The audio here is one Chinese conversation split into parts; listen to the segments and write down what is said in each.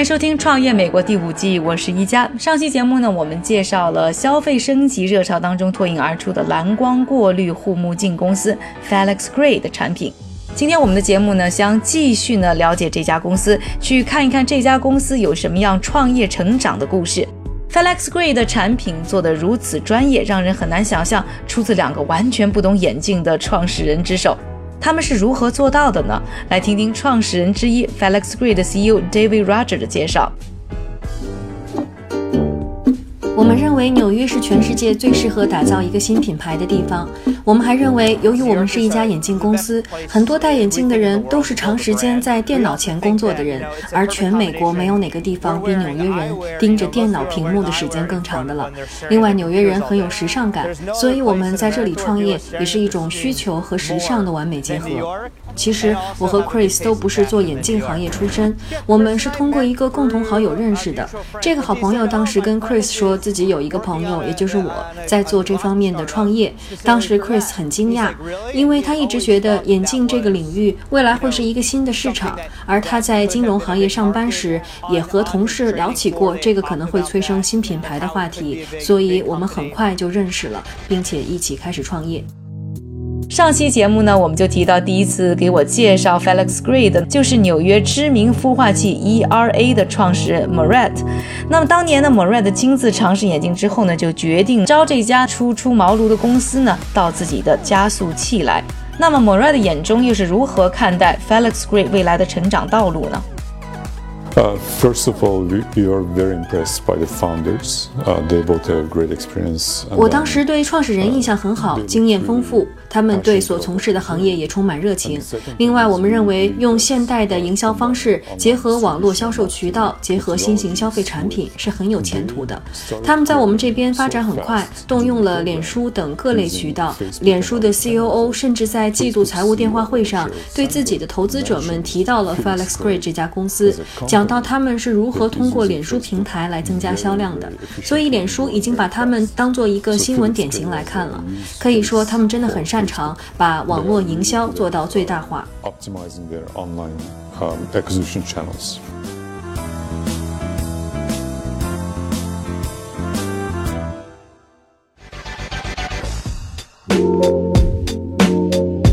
欢迎收听《创业美国》第五季，我是一加。上期节目呢，我们介绍了消费升级热潮当中脱颖而出的蓝光过滤护目镜公司 Felix Gray 的产品。今天我们的节目呢，将继续呢了解这家公司，去看一看这家公司有什么样创业成长的故事。Felix Gray 的产品做得如此专业，让人很难想象出自两个完全不懂眼镜的创始人之手。他们是如何做到的呢？来听听创始人之一 Felix Gray 的 CEO David Roger 的介绍。我们认为纽约是全世界最适合打造一个新品牌的地方。我们还认为，由于我们是一家眼镜公司，很多戴眼镜的人都是长时间在电脑前工作的人，而全美国没有哪个地方比纽约人盯着电脑屏幕的时间更长的了。另外，纽约人很有时尚感，所以我们在这里创业也是一种需求和时尚的完美结合。其实我和 Chris 都不是做眼镜行业出身，我们是通过一个共同好友认识的。这个好朋友当时跟 Chris 说自己有一个朋友，也就是我在做这方面的创业。当时 Chris 很惊讶，因为他一直觉得眼镜这个领域未来会是一个新的市场，而他在金融行业上班时也和同事聊起过这个可能会催生新品牌的话题，所以我们很快就认识了，并且一起开始创业。上期节目呢，我们就提到第一次给我介绍 Felix Gray 的就是纽约知名孵化器 ERA 的创始人 Moret。那么当年呢，Moret 亲自尝试眼镜之后呢，就决定招这家初出茅庐的公司呢到自己的加速器来。那么 Moret 的眼中又是如何看待 Felix Gray 未来的成长道路呢？Uh, first of all, we are very impressed by the founders. Uh, they both have great experience. 我当时对创始人印象很好，经验丰富，他们对所从事的行业也充满热情。另外，我们认为用现代的营销方式，结合网络销售渠道，结合新型消费产品，是很有前途的。他们在我们这边发展很快，动用了脸书等各类渠道。脸书的 COO 甚至在季度财务电话会上，对自己的投资者们提到了 Felix Gray 这家公司，讲。到他们是如何通过脸书平台来增加销量的，所以脸书已经把他们当做一个新闻典型来看了。可以说，他们真的很擅长把网络营销做到最大化。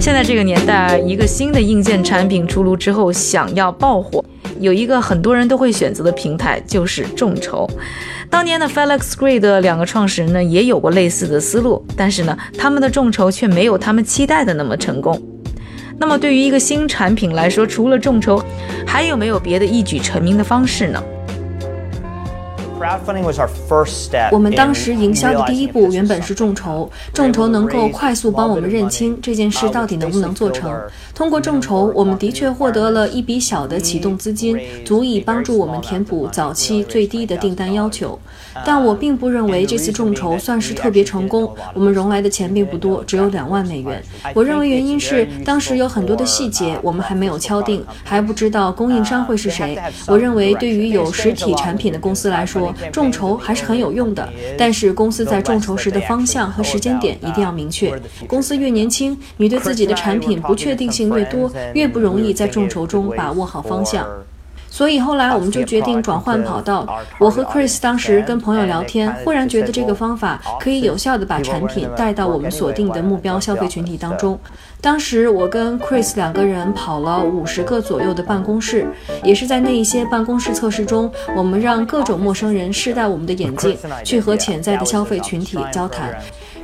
现在这个年代，一个新的硬件产品出炉之后，想要爆火。有一个很多人都会选择的平台就是众筹。当年的 Felix Gray 的两个创始人呢，也有过类似的思路，但是呢，他们的众筹却没有他们期待的那么成功。那么对于一个新产品来说，除了众筹，还有没有别的一举成名的方式呢？我们当时营销的第一步原本是众筹，众筹能够快速帮我们认清这件事到底能不能做成。通过众筹，我们的确获得了一笔小的启动资金，足以帮助我们填补早期最低的订单要求。但我并不认为这次众筹算是特别成功。我们融来的钱并不多，只有两万美元。我认为原因是当时有很多的细节我们还没有敲定，还不知道供应商会是谁。我认为对于有实体产品的公司来说，众筹还是很有用的，但是公司在众筹时的方向和时间点一定要明确。公司越年轻，你对自己的产品不确定性越多，越不容易在众筹中把握好方向。所以后来我们就决定转换跑道。我和 Chris 当时跟朋友聊天，忽然觉得这个方法可以有效地把产品带到我们锁定的目标消费群体当中。当时我跟 Chris 两个人跑了五十个左右的办公室，也是在那一些办公室测试中，我们让各种陌生人试戴我们的眼镜，去和潜在的消费群体交谈。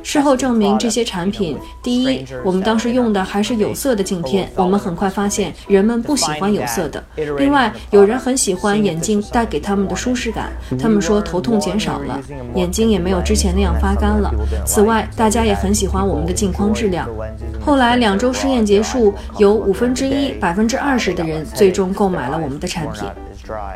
事后证明，这些产品，第一，我们当时用的还是有色的镜片，我们很快发现人们不喜欢有色的。另外，有人很喜欢眼镜带给他们的舒适感，他们说头痛减少了，眼睛也没有之前那样发干了。此外，大家也很喜欢我们的镜框质量。后来两周试验结束，有五分之一、百分之二十的人最终购买了我们的产品。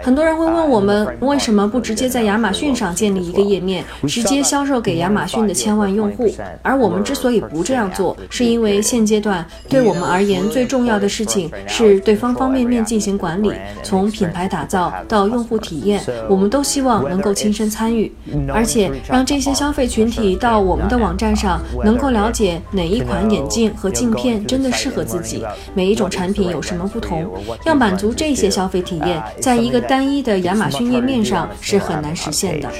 很多人会问我们为什么不直接在亚马逊上建立一个页面，直接销售给亚马逊的千万用户？而我们之所以不这样做，是因为现阶段对我们而言最重要的事情是对方方面面进行管理，从品牌打造到用户体验，我们都希望能够亲身参与，而且让这些消费群体到我们的网站上能够了解哪一款眼镜和镜片真的适合自己，每一种产品有什么不同，要满足这些消费体验，在。一个单一的亚马逊页面上是很难实现的。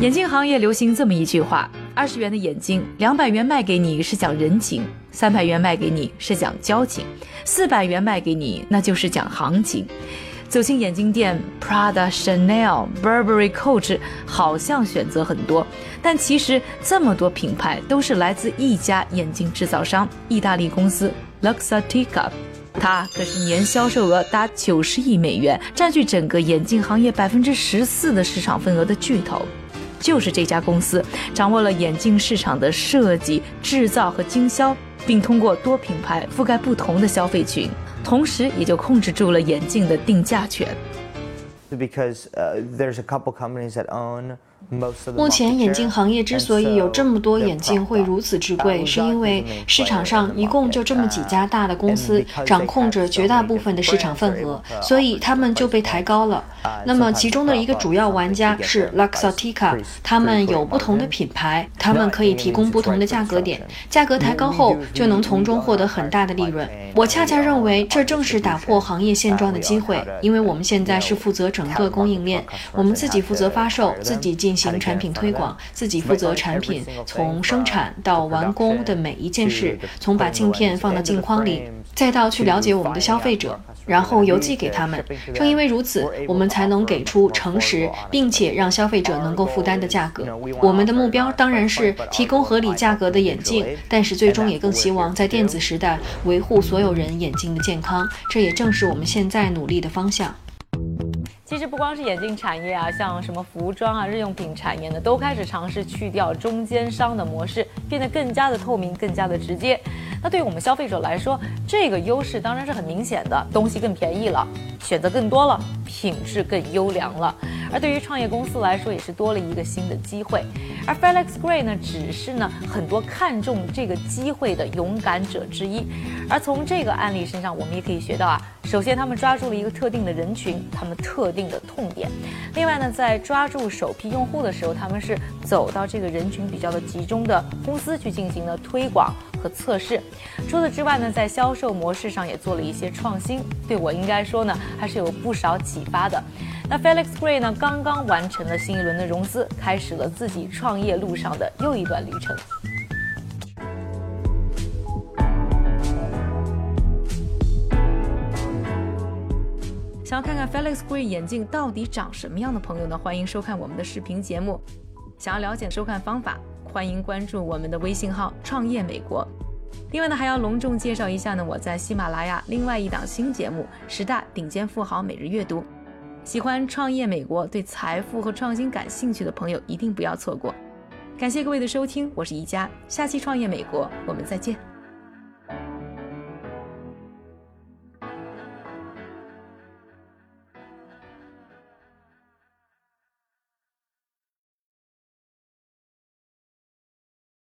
眼镜行业流行这么一句话：二十元的眼镜，两百元卖给你是讲人情，三百元卖给你是讲交情，四百元卖给你那就是讲行情。走进眼镜店，Prada、Chanel、Burberry、Coach，好像选择很多，但其实这么多品牌都是来自一家眼镜制造商——意大利公司 Luxottica。它可是年销售额达九十亿美元，占据整个眼镜行业百分之十四的市场份额的巨头。就是这家公司掌握了眼镜市场的设计、制造和经销，并通过多品牌覆盖不同的消费群。同时，也就控制住了眼镜的定价权。目前眼镜行业之所以有这么多眼镜会如此之贵，是因为市场上一共就这么几家大的公司掌控着绝大部分的市场份额，所以他们就被抬高了。那么其中的一个主要玩家是 Luxottica，他们有不同的品牌，他们可以提供不同的价格点，价格抬高后就能从中获得很大的利润。我恰恰认为这正是打破行业现状的机会，因为我们现在是负责整个供应链，我们自己负责发售，自己进。行产品推广，自己负责产品从生产到完工的每一件事，从把镜片放到镜框里，再到去了解我们的消费者，然后邮寄给他们。正因为如此，我们才能给出诚实并且让消费者能够负担的价格。我们的目标当然是提供合理价格的眼镜，但是最终也更希望在电子时代维护所有人眼睛的健康。这也正是我们现在努力的方向。其实不光是眼镜产业啊，像什么服装啊、日用品产业呢，都开始尝试去掉中间商的模式，变得更加的透明、更加的直接。那对于我们消费者来说，这个优势当然是很明显的，东西更便宜了，选择更多了，品质更优良了。而对于创业公司来说，也是多了一个新的机会。而 Felix Gray 呢，只是呢很多看重这个机会的勇敢者之一。而从这个案例身上，我们也可以学到啊，首先他们抓住了一个特定的人群，他们特定的痛点。另外呢，在抓住首批用户的时候，他们是走到这个人群比较的集中的公司去进行了推广。和测试，除此之外呢，在销售模式上也做了一些创新，对我应该说呢，还是有不少启发的。那 Felix Gray 呢，刚刚完成了新一轮的融资，开始了自己创业路上的又一段旅程。想要看看 Felix Gray 眼镜到底长什么样的朋友呢？欢迎收看我们的视频节目。想要了解收看方法。欢迎关注我们的微信号“创业美国”。另外呢，还要隆重介绍一下呢，我在喜马拉雅另外一档新节目《十大顶尖富豪每日阅读》。喜欢创业美国、对财富和创新感兴趣的朋友一定不要错过。感谢各位的收听，我是宜佳，下期创业美国我们再见。